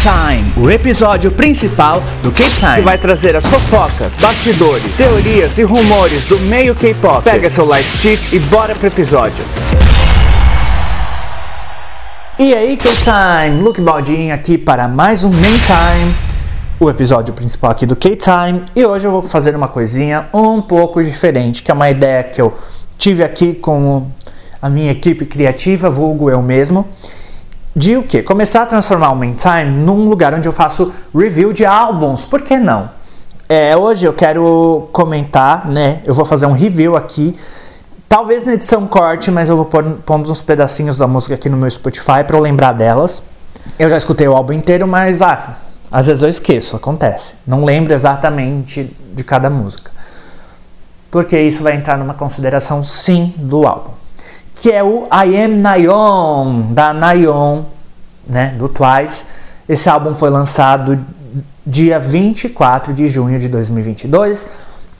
K-Time, o episódio principal do que K-Time. vai trazer as fofocas, bastidores, teorias e rumores do meio K-pop. Pega seu light stick e bora pro episódio. E aí, K-Time, Luke Baldin aqui para mais um Main Time, o episódio principal aqui do K-Time. E hoje eu vou fazer uma coisinha um pouco diferente, que é uma ideia que eu tive aqui com a minha equipe criativa, vulgo eu mesmo de o que? Começar a transformar o Main Time num lugar onde eu faço review de álbuns. Por que não? É, hoje eu quero comentar, né? Eu vou fazer um review aqui. Talvez na edição corte, mas eu vou pôr, pondo uns pedacinhos da música aqui no meu Spotify para eu lembrar delas. Eu já escutei o álbum inteiro, mas ah, às vezes eu esqueço, acontece. Não lembro exatamente de cada música. Porque isso vai entrar numa consideração sim do álbum que é o I Am Nayeon, da Nayeon, né, do Twice. Esse álbum foi lançado dia 24 de junho de 2022.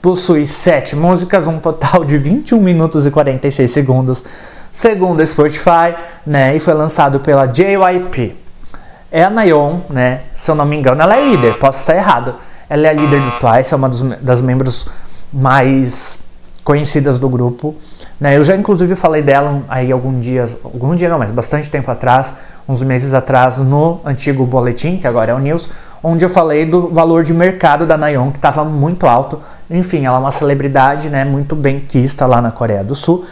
Possui sete músicas, um total de 21 minutos e 46 segundos, segundo o Spotify, né, e foi lançado pela JYP. É a Nayeon, né, se eu não me engano, ela é líder, posso estar errado. Ela é a líder do Twice, é uma dos, das membros mais conhecidas do grupo. Né? Eu já inclusive falei dela aí algum dia, algum dia não, mas bastante tempo atrás, uns meses atrás, no antigo boletim, que agora é o News, onde eu falei do valor de mercado da Nayeon, que estava muito alto. Enfim, ela é uma celebridade, né, muito bem quista lá na Coreia do Sul.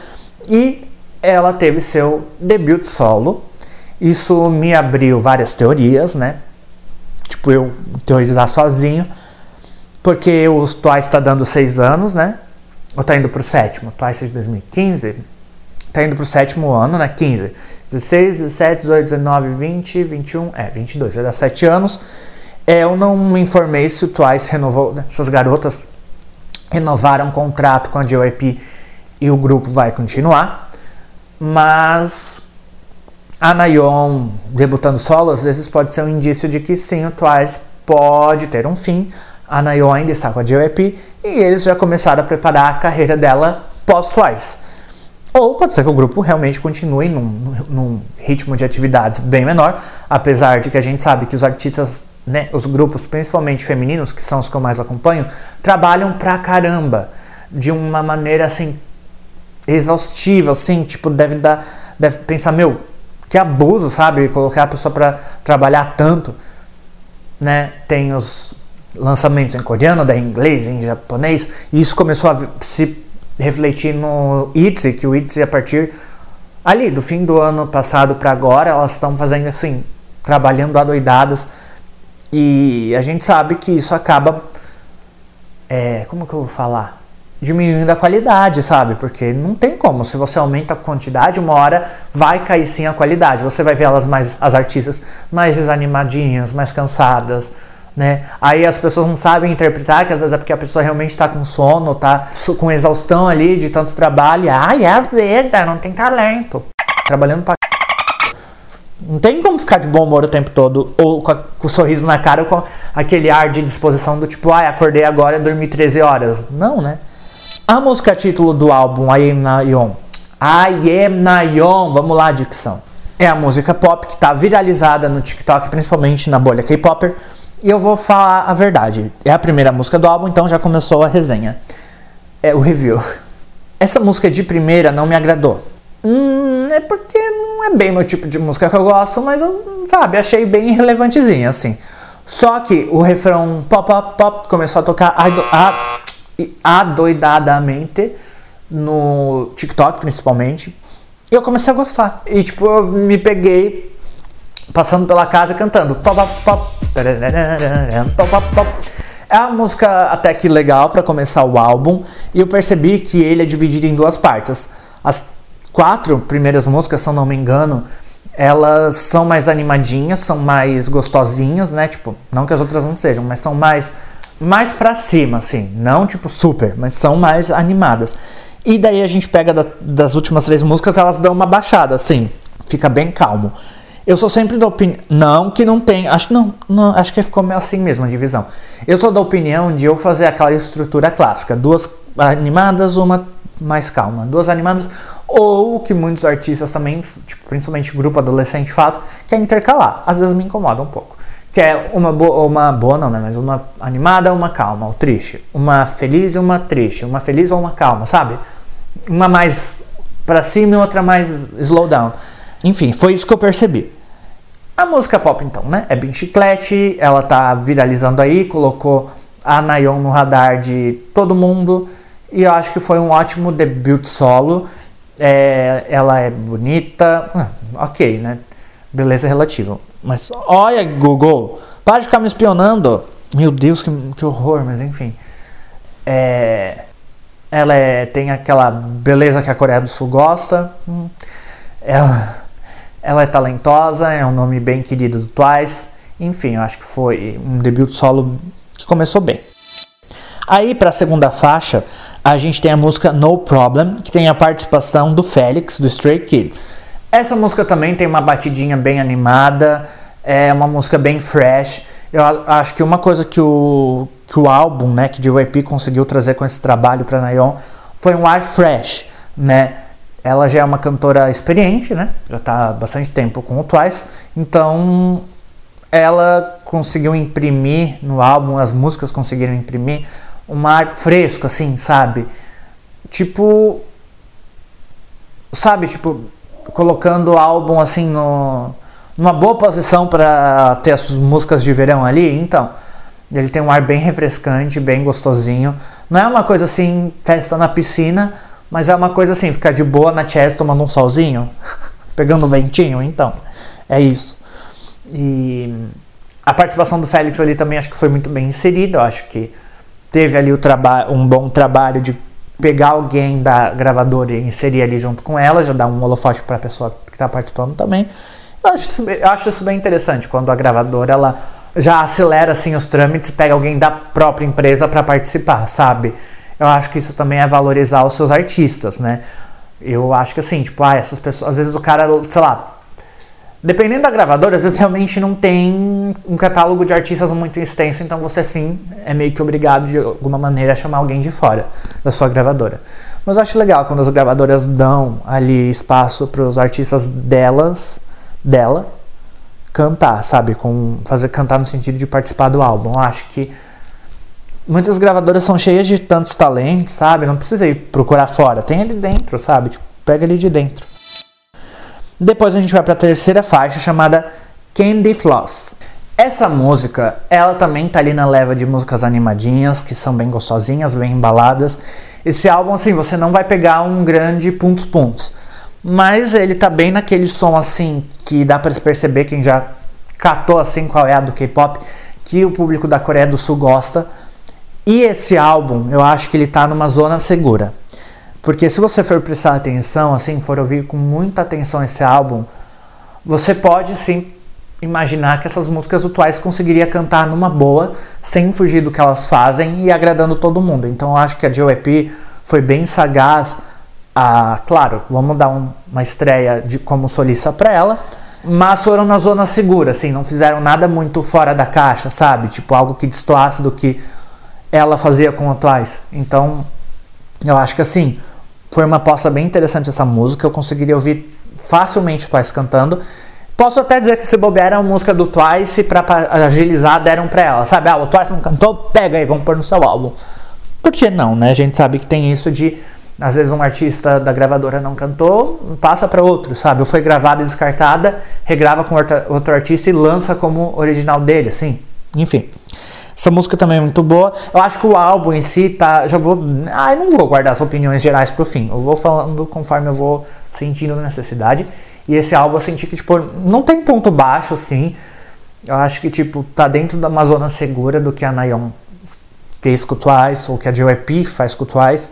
E ela teve seu debut solo. Isso me abriu várias teorias, né? Tipo, eu teorizar sozinho. Porque o Twice está dando seis anos, né? Ou tá indo pro sétimo? Twice de 2015? Tá indo pro sétimo ano, né? 15. 16, 17, 18, 19, 20, 21, é, 22, vai dar 7 anos. É, eu não me informei se o Twice renovou, né? essas garotas renovaram o contrato com a JYP e o grupo vai continuar. Mas a Nayeon debutando solo, às vezes pode ser um indício de que sim, o Twice pode ter um fim. A Nayeon ainda está com a JYP e eles já começaram a preparar a carreira dela pós-Twice. Ou pode ser que o grupo realmente continue num, num, ritmo de atividades bem menor, apesar de que a gente sabe que os artistas, né, os grupos, principalmente femininos, que são os que eu mais acompanho, trabalham pra caramba, de uma maneira assim, exaustiva, assim, tipo, deve dar, deve pensar, meu, que abuso, sabe, colocar a pessoa para trabalhar tanto, né, tem os lançamentos em coreano, daí em inglês, em japonês, e isso começou a se refletir no ITZY, que o ITZY a partir ali do fim do ano passado para agora, elas estão fazendo assim, trabalhando adoidadas, e a gente sabe que isso acaba, é, como que eu vou falar? Diminuindo a qualidade, sabe? Porque não tem como. Se você aumenta a quantidade, uma hora vai cair sim a qualidade. Você vai ver elas mais, as artistas mais desanimadinhas, mais cansadas, né? Aí as pessoas não sabem interpretar, que às vezes é porque a pessoa realmente está com sono, está com exaustão ali de tanto trabalho. Ai, é azeda, não tem talento. Trabalhando pra não tem como ficar de bom humor o tempo todo, ou com, a, com o sorriso na cara, ou com aquele ar de disposição do tipo, ai, acordei agora e dormi 13 horas. Não, né? A música título do álbum I Am Nayeon. I Am vamos lá, dicção. É a música pop que está viralizada no TikTok, principalmente na bolha K-Popper e eu vou falar a verdade. É a primeira música do álbum, então já começou a resenha. É o review. Essa música de primeira não me agradou. Hum, é porque não é bem meu tipo de música que eu gosto, mas eu, sabe, achei bem relevantezinha, assim. Só que o refrão pop, pop, pop começou a tocar adoidadamente no TikTok, principalmente. E eu comecei a gostar. E, tipo, eu me peguei passando pela casa cantando. Pop, pop, pop, é uma música até que legal para começar o álbum e eu percebi que ele é dividido em duas partes. As quatro primeiras músicas, se eu não me engano, elas são mais animadinhas, são mais gostosinhas, né? Tipo, não que as outras não sejam, mas são mais mais para cima, assim, não tipo super, mas são mais animadas. E daí a gente pega da, das últimas três músicas, elas dão uma baixada, assim, fica bem calmo. Eu sou sempre da opinião. Não que não tem. Acho, não, não, acho que ficou assim mesmo a divisão. Eu sou da opinião de eu fazer aquela estrutura clássica: duas animadas, uma mais calma. Duas animadas. Ou o que muitos artistas também, tipo, principalmente grupo adolescente, faz, que é intercalar. Às vezes me incomoda um pouco. que é uma boa, uma boa não, né? Mas uma animada, uma calma, ou triste. Uma feliz e uma triste. Uma feliz ou uma calma, sabe? Uma mais para cima e outra mais slow down. Enfim, foi isso que eu percebi. A música pop, então, né? É bem chiclete, ela tá viralizando aí, colocou a Nayon no radar de todo mundo. E eu acho que foi um ótimo debut solo. É, ela é bonita, ah, ok, né? Beleza relativa. Mas olha, Google, para de ficar me espionando. Meu Deus, que, que horror, mas enfim. É, ela é, tem aquela beleza que a Coreia do Sul gosta. Hum, ela, ela é talentosa, é um nome bem querido do Twice. Enfim, eu acho que foi um debut solo que começou bem. Aí, para a segunda faixa, a gente tem a música No Problem, que tem a participação do Félix, do Stray Kids. Essa música também tem uma batidinha bem animada, é uma música bem fresh. Eu acho que uma coisa que o, que o álbum, né, que JYP conseguiu trazer com esse trabalho para Nayeon foi um ar fresh, né? Ela já é uma cantora experiente, né? Já está há bastante tempo com o Twice, então ela conseguiu imprimir no álbum, as músicas conseguiram imprimir um ar fresco, assim, sabe? Tipo. Sabe, tipo, colocando o álbum assim no, numa boa posição para ter as músicas de verão ali. Então, ele tem um ar bem refrescante, bem gostosinho. Não é uma coisa assim, festa na piscina, mas é uma coisa assim, ficar de boa na chest tomando um solzinho, pegando ventinho. Então, é isso. E a participação do Félix ali também acho que foi muito bem inserida. Acho que teve ali um bom trabalho de pegar alguém da gravadora e inserir ali junto com ela, já dá um holofote para a pessoa que está participando também. Eu acho, eu acho isso bem interessante quando a gravadora ela já acelera assim os trâmites e pega alguém da própria empresa para participar, sabe? Eu acho que isso também é valorizar os seus artistas, né? Eu acho que assim, tipo, ah, essas pessoas, às vezes o cara, sei lá, Dependendo da gravadora, às vezes realmente não tem um catálogo de artistas muito extenso, então você sim é meio que obrigado de alguma maneira a chamar alguém de fora da sua gravadora. Mas eu acho legal quando as gravadoras dão ali espaço para os artistas delas, dela, cantar, sabe? Com fazer cantar no sentido de participar do álbum. Eu acho que muitas gravadoras são cheias de tantos talentos, sabe? Não precisa ir procurar fora, tem ali dentro, sabe? Tipo, pega ali de dentro. Depois a gente vai para a terceira faixa chamada Candy Floss. Essa música, ela também tá ali na leva de músicas animadinhas, que são bem gostosinhas, bem embaladas. Esse álbum, assim, você não vai pegar um grande pontos pontos, mas ele tá bem naquele som assim que dá para perceber quem já catou assim qual é a do K-pop, que o público da Coreia do Sul gosta. E esse álbum, eu acho que ele tá numa zona segura. Porque se você for prestar atenção, assim, for ouvir com muita atenção esse álbum, você pode sim imaginar que essas músicas atuais conseguiria cantar numa boa, sem fugir do que elas fazem e agradando todo mundo. Então eu acho que a JYP foi bem sagaz. A, claro, vamos dar um, uma estreia de como solista para ela, mas foram na zona segura, assim, não fizeram nada muito fora da caixa, sabe? Tipo algo que destoasse do que ela fazia com atuais. Então, eu acho que assim, foi uma aposta bem interessante essa música. Eu conseguiria ouvir facilmente o Twice cantando. Posso até dizer que se bobear era uma música do Twice pra, agilizar, deram pra ela, sabe? Ah, o Twice não cantou, pega aí, vamos pôr no seu álbum. Por que não, né? A gente sabe que tem isso de, às vezes, um artista da gravadora não cantou, passa para outro, sabe? Foi gravada e descartada, regrava com outro artista e lança como original dele, assim. Enfim. Essa música também é muito boa. Eu acho que o álbum em si tá. Já vou. Ah, eu não vou guardar as opiniões gerais pro fim. Eu vou falando conforme eu vou sentindo necessidade. E esse álbum eu senti que, tipo, não tem ponto baixo, assim. Eu acho que, tipo, tá dentro de uma zona segura do que a Nayon fez com o Twice, ou que a JYP faz com o Twice.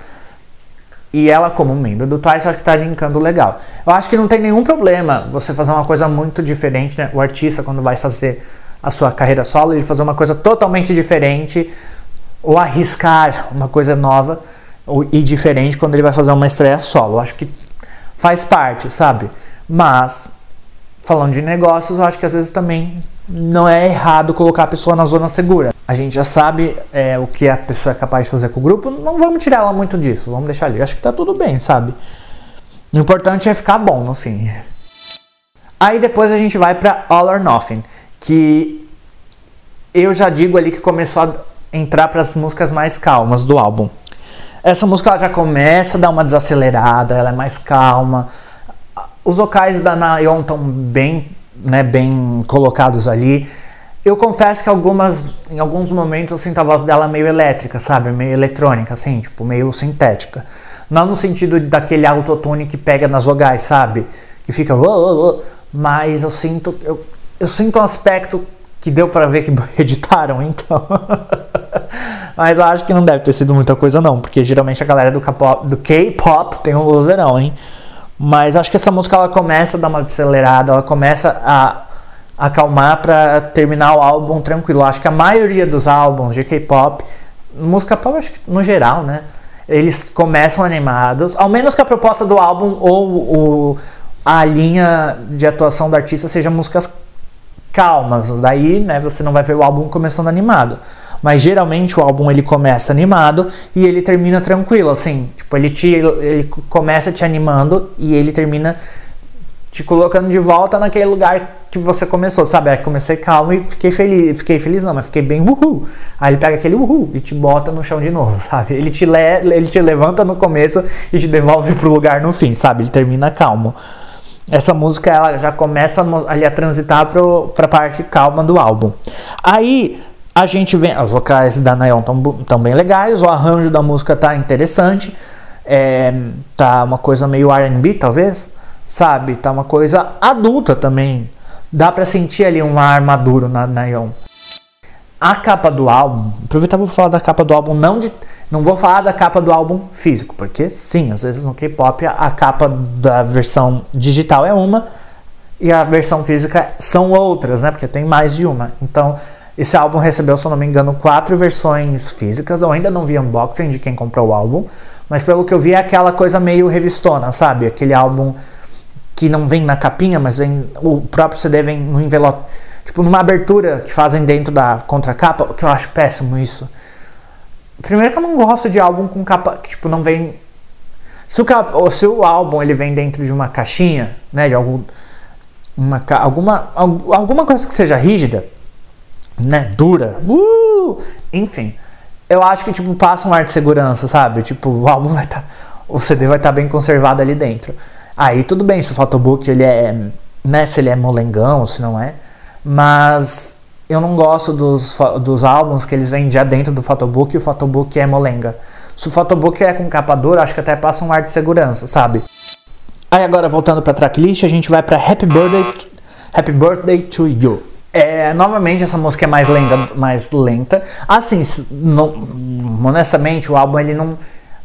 E ela, como membro do Twice, eu acho que tá linkando legal. Eu acho que não tem nenhum problema você fazer uma coisa muito diferente, né? O artista, quando vai fazer a sua carreira solo, ele fazer uma coisa totalmente diferente ou arriscar uma coisa nova e diferente quando ele vai fazer uma estreia solo. Eu acho que faz parte, sabe? Mas falando de negócios, eu acho que às vezes também não é errado colocar a pessoa na zona segura. A gente já sabe é, o que a pessoa é capaz de fazer com o grupo, não vamos tirar ela muito disso, vamos deixar ali. Acho que tá tudo bem, sabe? O importante é ficar bom no fim. Aí depois a gente vai para All or Nothing que eu já digo ali que começou a entrar para as músicas mais calmas do álbum. Essa música ela já começa a dar uma desacelerada, ela é mais calma. Os vocais da Nayon estão bem, né, bem colocados ali. Eu confesso que algumas, em alguns momentos eu sinto a voz dela meio elétrica, sabe? Meio eletrônica, assim, tipo, meio sintética. Não no sentido daquele autotune que pega nas vogais, sabe? Que fica. Mas eu sinto. Eu, eu sinto um aspecto que deu para ver que editaram, então. Mas eu acho que não deve ter sido muita coisa, não, porque geralmente a galera do K-pop tem um vozeirão, hein? Mas acho que essa música ela começa a dar uma acelerada, ela começa a acalmar para terminar o álbum tranquilo. Acho que a maioria dos álbuns de K-pop, música pop, acho que no geral, né? Eles começam animados, ao menos que a proposta do álbum ou o, a linha de atuação do artista seja músicas calmas. Daí, né, você não vai ver o álbum começando animado. Mas geralmente o álbum ele começa animado e ele termina tranquilo, assim. Tipo, ele, te, ele começa te animando e ele termina te colocando de volta naquele lugar que você começou, sabe? Aí comecei calmo e fiquei feliz. Fiquei feliz não, mas fiquei bem uhul. Aí ele pega aquele uhul e te bota no chão de novo, sabe? Ele te, le ele te levanta no começo e te devolve pro lugar no fim, sabe? Ele termina calmo. Essa música ela já começa ali a transitar pro, pra parte calma do álbum. Aí a gente vê, os vocais da Nayon estão bem legais, o arranjo da música tá interessante, é, tá uma coisa meio R&B talvez, sabe? Tá uma coisa adulta também. Dá para sentir ali um ar maduro na Nayon. A capa do álbum, aproveitar vou falar da capa do álbum, não de, não vou falar da capa do álbum físico, porque sim, às vezes no K-pop a capa da versão digital é uma e a versão física são outras, né? Porque tem mais de uma. Então, esse álbum recebeu, se eu não me engano, quatro versões físicas. Eu ainda não vi unboxing de quem comprou o álbum, mas pelo que eu vi é aquela coisa meio revistona, sabe? Aquele álbum que não vem na capinha, mas vem, o próprio CD vem no envelope. Tipo, numa abertura que fazem dentro da contracapa, que eu acho péssimo isso. Primeiro que eu não gosto de álbum com capa que, tipo, não vem... Se o, cap, se o álbum ele vem dentro de uma caixinha, né, de algum, uma, alguma, alguma coisa que seja rígida, né, dura, uh, enfim, eu acho que, tipo, passa um ar de segurança, sabe? Tipo, o álbum vai estar... Tá, o CD vai estar tá bem conservado ali dentro. Aí tudo bem se o photobook ele é, né, se ele é molengão, se não é. Mas eu não gosto dos, dos álbuns que eles vêm já dentro do photobook e o photobook é molenga. Se o photobook é com capa dura, acho que até passa um ar de segurança, sabe? Aí agora voltando para tracklist, a gente vai para Happy Birthday Happy Birthday to You. É, novamente essa música é mais lenta, mais lenta. Assim, honestamente, o álbum ele não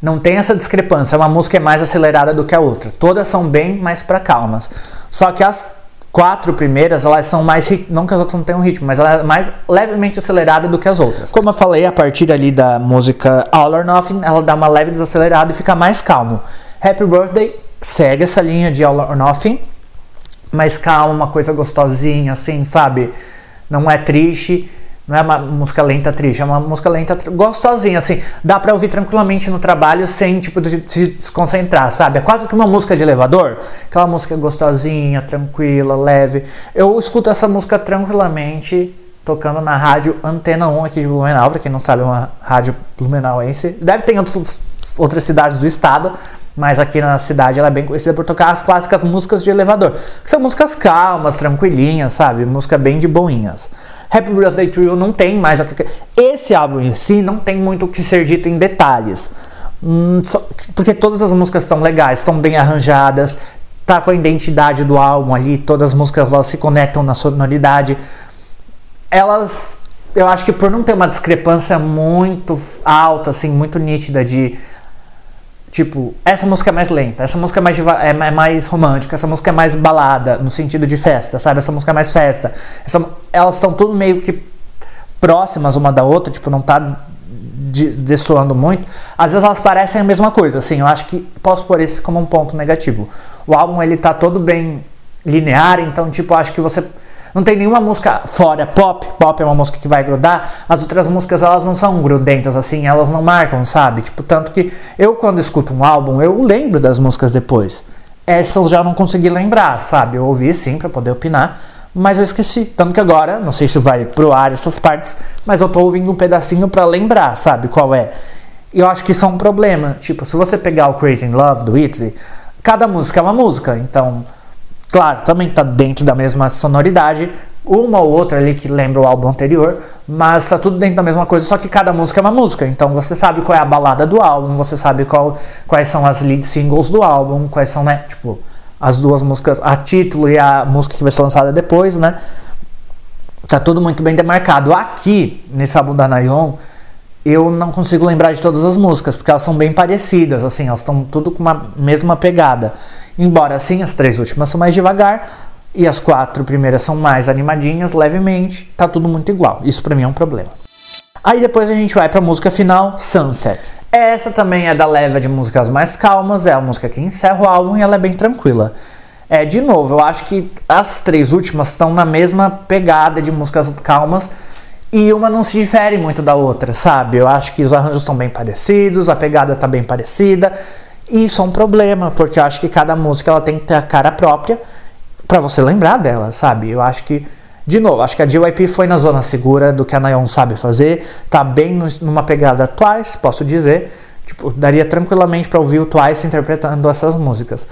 não tem essa discrepância. Uma música é mais acelerada do que a outra. Todas são bem mais para calmas. Só que as quatro primeiras, elas são mais. Não que as outras não tenham ritmo, mas ela é mais levemente acelerada do que as outras. Como eu falei, a partir ali da música All or Nothing, ela dá uma leve desacelerada e fica mais calmo. Happy Birthday segue essa linha de All or Nothing, mais calma, uma coisa gostosinha, assim, sabe? Não é triste não é uma música lenta triste, é uma música lenta gostosinha, assim. Dá pra ouvir tranquilamente no trabalho sem, tipo, de se desconcentrar, sabe? É quase que uma música de elevador. Aquela música gostosinha, tranquila, leve. Eu escuto essa música tranquilamente tocando na rádio Antena 1 aqui de Blumenau, pra quem não sabe, é uma rádio blumenauense. Deve ter em outros, outras cidades do estado, mas aqui na cidade ela é bem conhecida por tocar as clássicas músicas de elevador, que são músicas calmas, tranquilinhas, sabe? Música bem de boinhas. Happy Birthday to You não tem mais. Esse álbum em si não tem muito o que ser dito em detalhes. Hum, porque todas as músicas são legais, estão bem arranjadas, tá com a identidade do álbum ali, todas as músicas elas se conectam na sonoridade. Elas, eu acho que por não ter uma discrepância muito alta, assim, muito nítida de Tipo, essa música é mais lenta, essa música é mais, é mais romântica, essa música é mais balada, no sentido de festa, sabe? Essa música é mais festa. Essa, elas estão tudo meio que próximas uma da outra, tipo, não tá dessoando muito. Às vezes elas parecem a mesma coisa, assim, eu acho que posso pôr isso como um ponto negativo. O álbum, ele tá todo bem linear, então, tipo, acho que você não tem nenhuma música fora pop. Pop é uma música que vai grudar. As outras músicas elas não são grudentas assim, elas não marcam, sabe? Tipo, tanto que eu quando escuto um álbum, eu lembro das músicas depois. Essa eu já não consegui lembrar, sabe? Eu ouvi sim para poder opinar, mas eu esqueci. Tanto que agora, não sei se vai pro ar essas partes, mas eu tô ouvindo um pedacinho para lembrar, sabe qual é. E eu acho que isso é um problema. Tipo, se você pegar o Crazy in Love do Itzy, cada música é uma música, então, claro, também tá dentro da mesma sonoridade, uma ou outra ali que lembra o álbum anterior, mas tá tudo dentro da mesma coisa, só que cada música é uma música. Então você sabe qual é a balada do álbum, você sabe qual, quais são as lead singles do álbum, quais são, né, tipo, as duas músicas, a título e a música que vai ser lançada depois, né? Tá tudo muito bem demarcado. Aqui, nesse álbum da Nayon, eu não consigo lembrar de todas as músicas, porque elas são bem parecidas, assim, elas estão tudo com uma mesma pegada. Embora, assim, as três últimas são mais devagar e as quatro primeiras são mais animadinhas, levemente, tá tudo muito igual. Isso para mim é um problema. Aí depois a gente vai para a música final, Sunset. Essa também é da leva de músicas mais calmas, é a música que encerra o álbum e ela é bem tranquila. É, de novo, eu acho que as três últimas estão na mesma pegada de músicas calmas e uma não se difere muito da outra, sabe? Eu acho que os arranjos são bem parecidos, a pegada tá bem parecida. E isso é um problema, porque eu acho que cada música ela tem que ter a cara própria para você lembrar dela, sabe? Eu acho que de novo, acho que a JYP foi na zona segura do que a Nayeon sabe fazer, tá bem numa pegada Twice, posso dizer. Tipo, daria tranquilamente para ouvir o Twice interpretando essas músicas.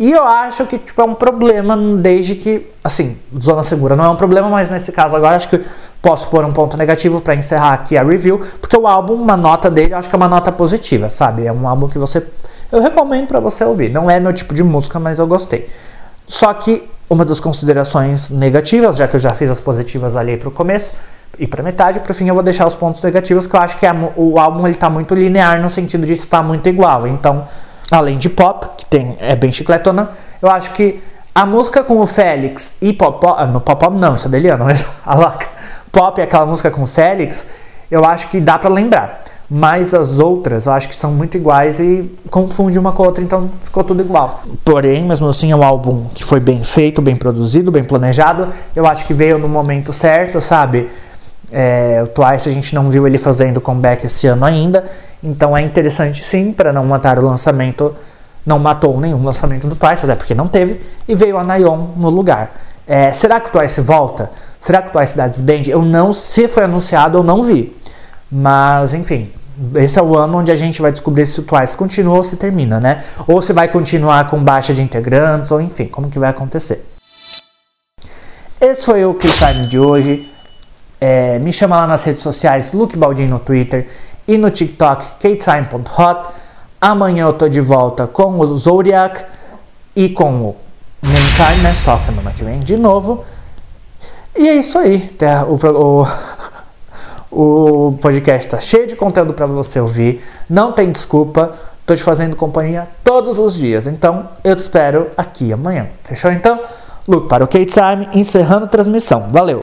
E eu acho que tipo, é um problema desde que, assim, zona segura não é um problema, mas nesse caso agora acho que posso pôr um ponto negativo para encerrar aqui a review, porque o álbum, uma nota dele, acho que é uma nota positiva, sabe? É um álbum que você eu recomendo para você ouvir. Não é meu tipo de música, mas eu gostei. Só que uma das considerações negativas, já que eu já fiz as positivas ali para o começo e para metade, para o fim eu vou deixar os pontos negativos, que eu acho que a, o álbum ele tá muito linear no sentido de estar muito igual. Então, além de pop, que tem é bem chicletona, eu acho que a música com o Félix e pop, ah, no pop, pop não, isso é deliano, mas a louca. Pop, aquela música com o Félix, eu acho que dá para lembrar. Mas as outras eu acho que são muito iguais e confunde uma com a outra, então ficou tudo igual. Porém, mesmo assim, é um álbum que foi bem feito, bem produzido, bem planejado. Eu acho que veio no momento certo, sabe? É, o Twice a gente não viu ele fazendo comeback esse ano ainda, então é interessante sim para não matar o lançamento. Não matou nenhum lançamento do Twice, até porque não teve, e veio a Nayon no lugar. É, será que o Twice volta? Será que o Twice dá desband? Eu não, se foi anunciado, eu não vi. Mas, enfim, esse é o ano onde a gente vai descobrir se o Twice continua ou se termina, né? Ou se vai continuar com baixa de integrantes, ou enfim, como que vai acontecer. Esse foi o K-Time de hoje. É, me chama lá nas redes sociais, Luke Baldin no Twitter e no TikTok, ktime.hot. Amanhã eu tô de volta com o Zodiac e com o Meantime, né? Só semana que vem de novo. E é isso aí. O, o, o podcast está cheio de conteúdo para você ouvir. Não tem desculpa. Estou te fazendo companhia todos os dias. Então, eu te espero aqui amanhã. Fechou então? Luke para o K-Time, encerrando a transmissão. Valeu!